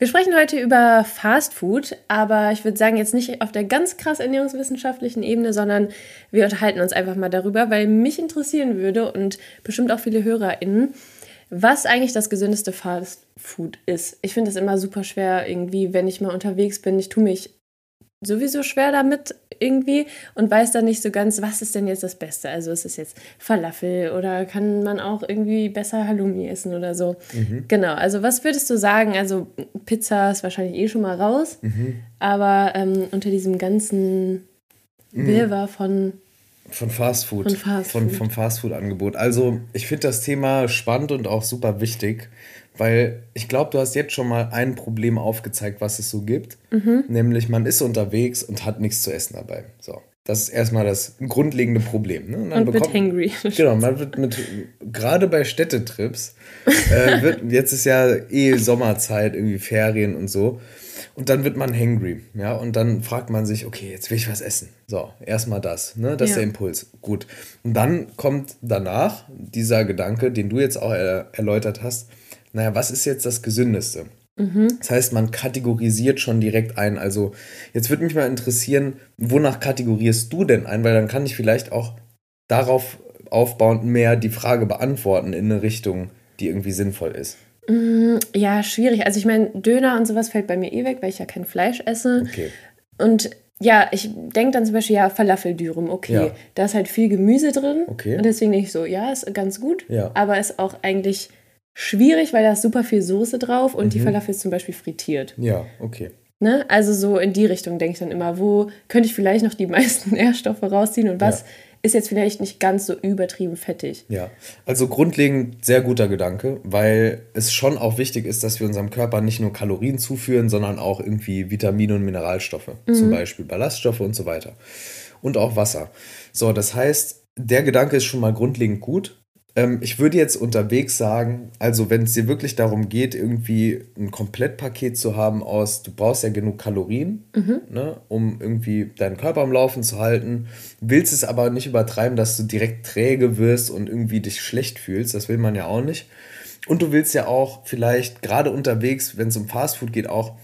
Wir sprechen heute über Fast Food, aber ich würde sagen, jetzt nicht auf der ganz krass ernährungswissenschaftlichen Ebene, sondern wir unterhalten uns einfach mal darüber, weil mich interessieren würde und bestimmt auch viele HörerInnen, was eigentlich das gesündeste Fast Food ist. Ich finde es immer super schwer, irgendwie, wenn ich mal unterwegs bin. Ich tue mich sowieso schwer damit irgendwie und weiß dann nicht so ganz, was ist denn jetzt das Beste. Also ist es jetzt Falafel oder kann man auch irgendwie besser Halloumi essen oder so. Mhm. Genau, also was würdest du sagen? Also Pizza ist wahrscheinlich eh schon mal raus, mhm. aber ähm, unter diesem ganzen mhm. Wirrwarr von von Fast Food. Von Fast Food. Von, vom Fast Food Angebot. Also, ich finde das Thema spannend und auch super wichtig. Weil ich glaube, du hast jetzt schon mal ein Problem aufgezeigt, was es so gibt. Mhm. Nämlich, man ist unterwegs und hat nichts zu essen dabei. So. Das ist erstmal das grundlegende Problem. Ne? Und, und bekommt, wird hangry. Genau, man wird mit, gerade bei Städtetrips, äh, wird, jetzt ist ja eh Sommerzeit, irgendwie Ferien und so. Und dann wird man hangry, ja, und dann fragt man sich, okay, jetzt will ich was essen. So, erstmal das, ne, das ja. ist der Impuls. Gut. Und dann kommt danach dieser Gedanke, den du jetzt auch er erläutert hast, naja, was ist jetzt das Gesündeste? Mhm. Das heißt, man kategorisiert schon direkt ein. Also, jetzt würde mich mal interessieren, wonach kategorierst du denn ein? Weil dann kann ich vielleicht auch darauf aufbauend mehr die Frage beantworten in eine Richtung, die irgendwie sinnvoll ist. Mm, ja, schwierig. Also ich meine, Döner und sowas fällt bei mir eh weg, weil ich ja kein Fleisch esse. Okay. Und ja, ich denke dann zum Beispiel, ja, Falafeldürüm, okay. Ja. Da ist halt viel Gemüse drin. Okay. Und deswegen denke ich so, ja, ist ganz gut. Ja. Aber ist auch eigentlich schwierig, weil da ist super viel Soße drauf und mhm. die Falafel ist zum Beispiel frittiert. Ja, okay. Ne? Also so in die Richtung denke ich dann immer, wo könnte ich vielleicht noch die meisten Nährstoffe rausziehen und was ja. ist jetzt vielleicht nicht ganz so übertrieben fettig. Ja, also grundlegend sehr guter Gedanke, weil es schon auch wichtig ist, dass wir unserem Körper nicht nur Kalorien zuführen, sondern auch irgendwie Vitamine und Mineralstoffe, mhm. zum Beispiel Ballaststoffe und so weiter. Und auch Wasser. So, das heißt, der Gedanke ist schon mal grundlegend gut. Ähm, ich würde jetzt unterwegs sagen, also wenn es dir wirklich darum geht, irgendwie ein Komplettpaket zu haben aus, du brauchst ja genug Kalorien, mhm. ne, um irgendwie deinen Körper am Laufen zu halten, willst es aber nicht übertreiben, dass du direkt träge wirst und irgendwie dich schlecht fühlst, das will man ja auch nicht. Und du willst ja auch vielleicht gerade unterwegs, wenn es um Fastfood geht, auch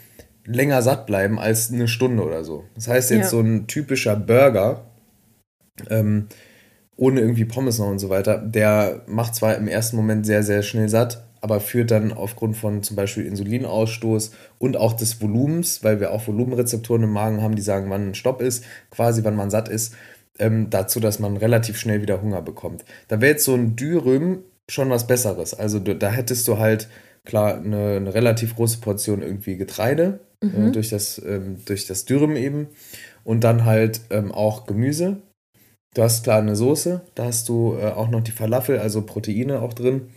länger satt bleiben als eine Stunde oder so. Das heißt jetzt ja. so ein typischer Burger, ähm, ohne irgendwie Pommes noch und so weiter, der macht zwar im ersten Moment sehr, sehr schnell satt, aber führt dann aufgrund von zum Beispiel Insulinausstoß und auch des Volumens, weil wir auch Volumenrezeptoren im Magen haben, die sagen, wann Stopp ist, quasi wann man satt ist, ähm, dazu, dass man relativ schnell wieder Hunger bekommt. Da wäre jetzt so ein Dürüm schon was Besseres. Also da hättest du halt klar eine, eine relativ große Portion irgendwie Getreide mhm. äh, durch, das, ähm, durch das Dürüm eben und dann halt ähm, auch Gemüse Du hast klar eine Soße, da hast du äh, auch noch die Falafel, also Proteine auch drin.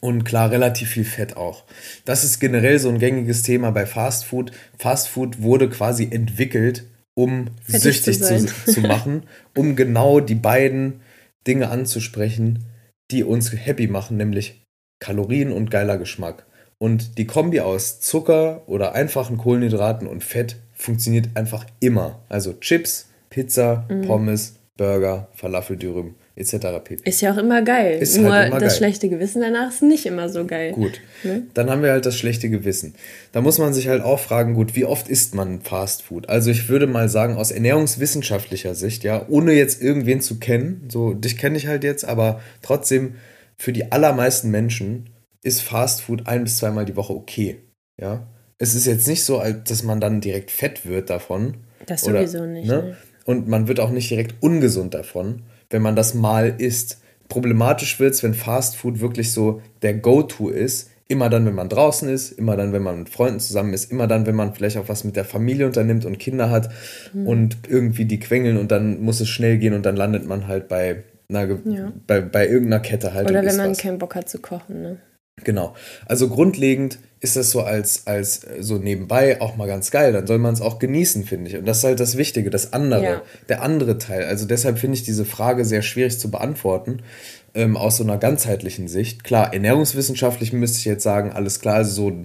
Und klar, relativ viel Fett auch. Das ist generell so ein gängiges Thema bei Fast Food. Fast Food wurde quasi entwickelt, um Fettig süchtig zu, zu, zu machen, um genau die beiden Dinge anzusprechen, die uns happy machen, nämlich Kalorien und geiler Geschmack. Und die Kombi aus Zucker oder einfachen Kohlenhydraten und Fett funktioniert einfach immer. Also Chips, Pizza, mhm. Pommes, Burger, Falafeldürüm etc. pp. Ist ja auch immer geil. Ist Nur halt immer das geil. schlechte Gewissen danach ist nicht immer so geil. Gut. Ne? Dann haben wir halt das schlechte Gewissen. Da muss man sich halt auch fragen, gut, wie oft isst man Fast Food? Also ich würde mal sagen, aus ernährungswissenschaftlicher Sicht, ja, ohne jetzt irgendwen zu kennen, so dich kenne ich halt jetzt, aber trotzdem für die allermeisten Menschen ist Fast Food ein bis zweimal die Woche okay. Ja. Es ist jetzt nicht so, dass man dann direkt fett wird davon. Das sowieso oder, nicht. Ne? Ne? Und man wird auch nicht direkt ungesund davon, wenn man das mal isst. Problematisch wird es, wenn Fast Food wirklich so der Go-To ist. Immer dann, wenn man draußen ist, immer dann, wenn man mit Freunden zusammen ist, immer dann, wenn man vielleicht auch was mit der Familie unternimmt und Kinder hat mhm. und irgendwie die quengeln und dann muss es schnell gehen und dann landet man halt bei, einer, ja. bei, bei irgendeiner Kette halt. Oder wenn man was. keinen Bock hat zu kochen, ne? Genau. Also grundlegend ist das so als, als äh, so nebenbei auch mal ganz geil. Dann soll man es auch genießen, finde ich. Und das ist halt das Wichtige, das andere, ja. der andere Teil. Also deshalb finde ich diese Frage sehr schwierig zu beantworten, ähm, aus so einer ganzheitlichen Sicht. Klar, ernährungswissenschaftlich müsste ich jetzt sagen, alles klar, also so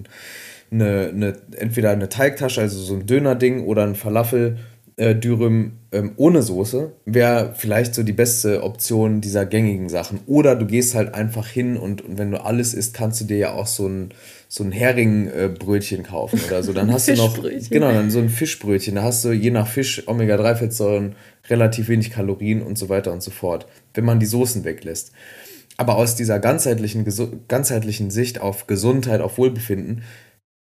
eine, eine, entweder eine Teigtasche, also so ein Döner-Ding oder ein Falafel äh, Dürüm ähm, ohne Soße wäre vielleicht so die beste Option dieser gängigen Sachen. Oder du gehst halt einfach hin und, und wenn du alles isst, kannst du dir ja auch so ein, so ein Heringbbrötchen äh, kaufen oder so. Dann hast du noch genau dann so ein Fischbrötchen. Da hast du je nach Fisch Omega-3-Fettsäuren relativ wenig Kalorien und so weiter und so fort, wenn man die Soßen weglässt. Aber aus dieser ganzheitlichen, ganzheitlichen Sicht auf Gesundheit, auf Wohlbefinden,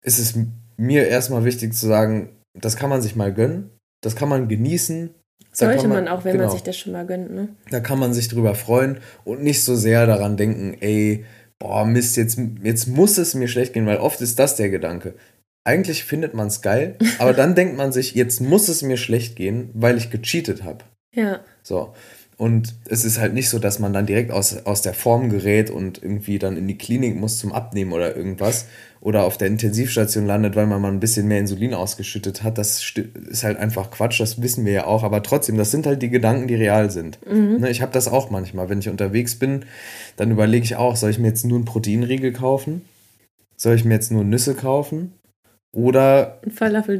ist es mir erstmal wichtig zu sagen, das kann man sich mal gönnen das kann man genießen. Sollte man, man, auch, wenn genau, man sich das schon mal gönnt, ne? Da kann man sich drüber freuen und nicht so sehr daran denken, ey, boah, Mist, jetzt, jetzt muss es mir schlecht gehen, weil oft ist das der Gedanke. Eigentlich findet man es geil, aber dann denkt man sich, jetzt muss es mir schlecht gehen, weil ich gecheatet habe. Ja. So. Und es ist halt nicht so, dass man dann direkt aus, aus der Form gerät und irgendwie dann in die Klinik muss zum Abnehmen oder irgendwas, oder auf der Intensivstation landet, weil man mal ein bisschen mehr Insulin ausgeschüttet hat, das ist halt einfach Quatsch, das wissen wir ja auch, aber trotzdem, das sind halt die Gedanken, die real sind. Mhm. Ne, ich habe das auch manchmal, wenn ich unterwegs bin, dann überlege ich auch, soll ich mir jetzt nur einen Proteinriegel kaufen? Soll ich mir jetzt nur Nüsse kaufen? Oder,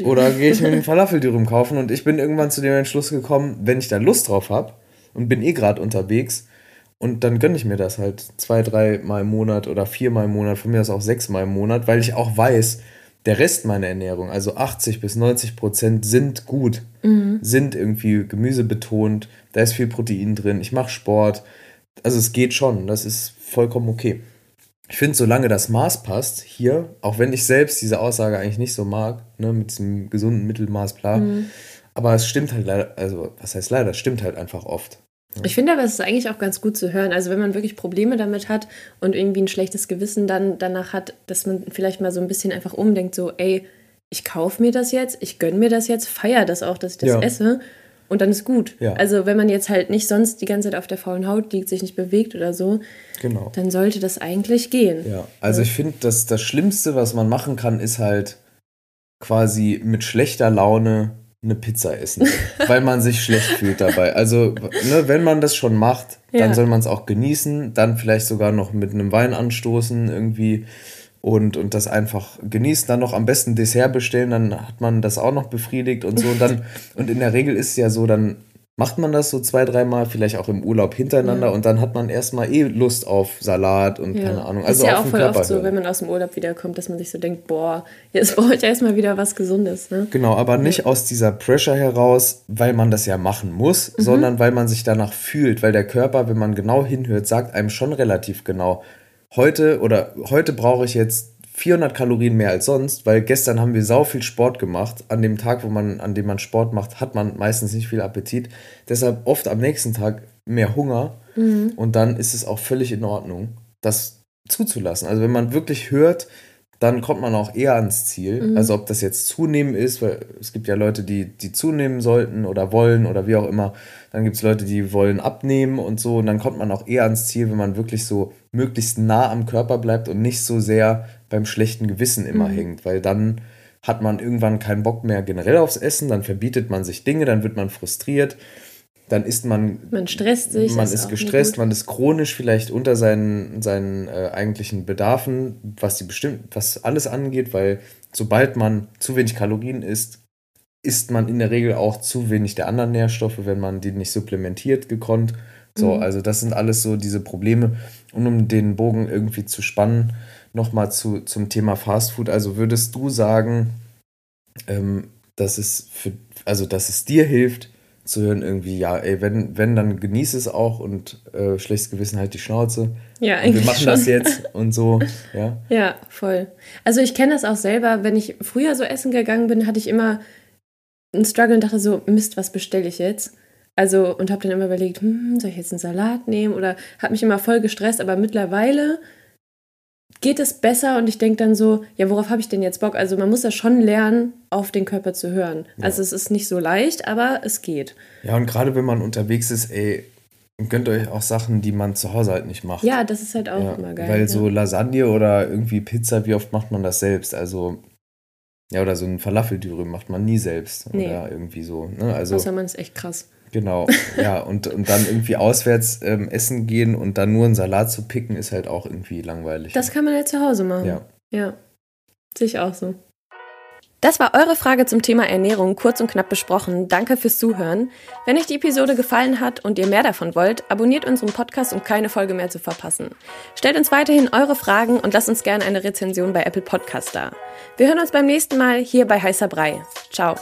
oder gehe ich mir einen Falafeldürüm kaufen und ich bin irgendwann zu dem Entschluss gekommen, wenn ich da Lust drauf habe und bin eh gerade unterwegs, und dann gönne ich mir das halt zwei, drei Mal im Monat oder viermal im Monat, von mir aus auch sechs Mal im Monat, weil ich auch weiß, der Rest meiner Ernährung, also 80 bis 90 Prozent, sind gut, mhm. sind irgendwie gemüsebetont, da ist viel Protein drin, ich mache Sport. Also es geht schon, das ist vollkommen okay. Ich finde, solange das Maß passt, hier, auch wenn ich selbst diese Aussage eigentlich nicht so mag, ne, mit diesem gesunden Mittelmaß, bla, mhm. aber es stimmt halt leider, also was heißt leider, es stimmt halt einfach oft. Ich finde aber, es ist eigentlich auch ganz gut zu hören. Also wenn man wirklich Probleme damit hat und irgendwie ein schlechtes Gewissen dann danach hat, dass man vielleicht mal so ein bisschen einfach umdenkt, so, ey, ich kaufe mir das jetzt, ich gönne mir das jetzt, feiere das auch, dass ich das ja. esse und dann ist gut. Ja. Also wenn man jetzt halt nicht sonst die ganze Zeit auf der faulen Haut liegt, sich nicht bewegt oder so, genau. dann sollte das eigentlich gehen. Ja, also ja. ich finde, dass das Schlimmste, was man machen kann, ist halt quasi mit schlechter Laune eine Pizza essen, weil man sich schlecht fühlt dabei. Also, ne, wenn man das schon macht, dann ja. soll man es auch genießen, dann vielleicht sogar noch mit einem Wein anstoßen irgendwie und, und das einfach genießen, dann noch am besten Dessert bestellen, dann hat man das auch noch befriedigt und so und dann und in der Regel ist es ja so, dann macht man das so zwei, dreimal, vielleicht auch im Urlaub hintereinander ja. und dann hat man erstmal eh Lust auf Salat und ja. keine Ahnung. Also ist ja auch voll Körper oft so, wenn man aus dem Urlaub wiederkommt, dass man sich so denkt, boah, jetzt brauche ich erstmal wieder was Gesundes. Ne? Genau, aber nicht ja. aus dieser Pressure heraus, weil man das ja machen muss, mhm. sondern weil man sich danach fühlt, weil der Körper, wenn man genau hinhört, sagt einem schon relativ genau, heute oder heute brauche ich jetzt 400 Kalorien mehr als sonst, weil gestern haben wir sau viel Sport gemacht. An dem Tag, wo man, an dem man Sport macht, hat man meistens nicht viel Appetit. Deshalb oft am nächsten Tag mehr Hunger. Mhm. Und dann ist es auch völlig in Ordnung, das zuzulassen. Also wenn man wirklich hört, dann kommt man auch eher ans Ziel. Mhm. Also ob das jetzt zunehmen ist, weil es gibt ja Leute, die, die zunehmen sollten oder wollen oder wie auch immer. Dann gibt es Leute, die wollen abnehmen und so. Und dann kommt man auch eher ans Ziel, wenn man wirklich so möglichst nah am Körper bleibt und nicht so sehr beim schlechten Gewissen immer mhm. hängt. Weil dann hat man irgendwann keinen Bock mehr generell aufs Essen, dann verbietet man sich Dinge, dann wird man frustriert dann ist man. Man stresst sich. Man ist, ist gestresst, man ist chronisch vielleicht unter seinen, seinen äh, eigentlichen Bedarfen, was die bestimmt, was alles angeht, weil sobald man zu wenig Kalorien isst, isst man in der Regel auch zu wenig der anderen Nährstoffe, wenn man die nicht supplementiert gekonnt. So, mhm. also das sind alles so diese Probleme. Und um den Bogen irgendwie zu spannen, nochmal zu, zum Thema Fastfood. Also würdest du sagen, ähm, dass es für, also dass es dir hilft, zu hören, irgendwie, ja, ey, wenn, wenn, dann genieße es auch und äh, schlechtes Gewissen halt die Schnauze. Ja, eigentlich. Und wir machen schon. das jetzt und so, ja. Ja, voll. Also ich kenne das auch selber, wenn ich früher so essen gegangen bin, hatte ich immer einen Struggle und dachte so, Mist, was bestelle ich jetzt? Also, und habe dann immer überlegt, hm, soll ich jetzt einen Salat nehmen? Oder habe mich immer voll gestresst, aber mittlerweile geht es besser und ich denke dann so, ja, worauf habe ich denn jetzt Bock? Also man muss ja schon lernen, auf den Körper zu hören. Ja. Also es ist nicht so leicht, aber es geht. Ja, und gerade wenn man unterwegs ist, ey, gönnt euch auch Sachen, die man zu Hause halt nicht macht. Ja, das ist halt auch ja, immer geil. Weil so Lasagne oder irgendwie Pizza, wie oft macht man das selbst? Also, ja, oder so ein Falafeldürüm macht man nie selbst. Nee. Oder irgendwie so. Ne? Also, Außer man ist echt krass. Genau, ja, und, und dann irgendwie auswärts ähm, essen gehen und dann nur einen Salat zu picken, ist halt auch irgendwie langweilig. Das kann man ja zu Hause machen. Ja. Ja. Sehe ich auch so. Das war eure Frage zum Thema Ernährung kurz und knapp besprochen. Danke fürs Zuhören. Wenn euch die Episode gefallen hat und ihr mehr davon wollt, abonniert unseren Podcast, um keine Folge mehr zu verpassen. Stellt uns weiterhin eure Fragen und lasst uns gerne eine Rezension bei Apple Podcast da. Wir hören uns beim nächsten Mal hier bei Heißer Brei. Ciao.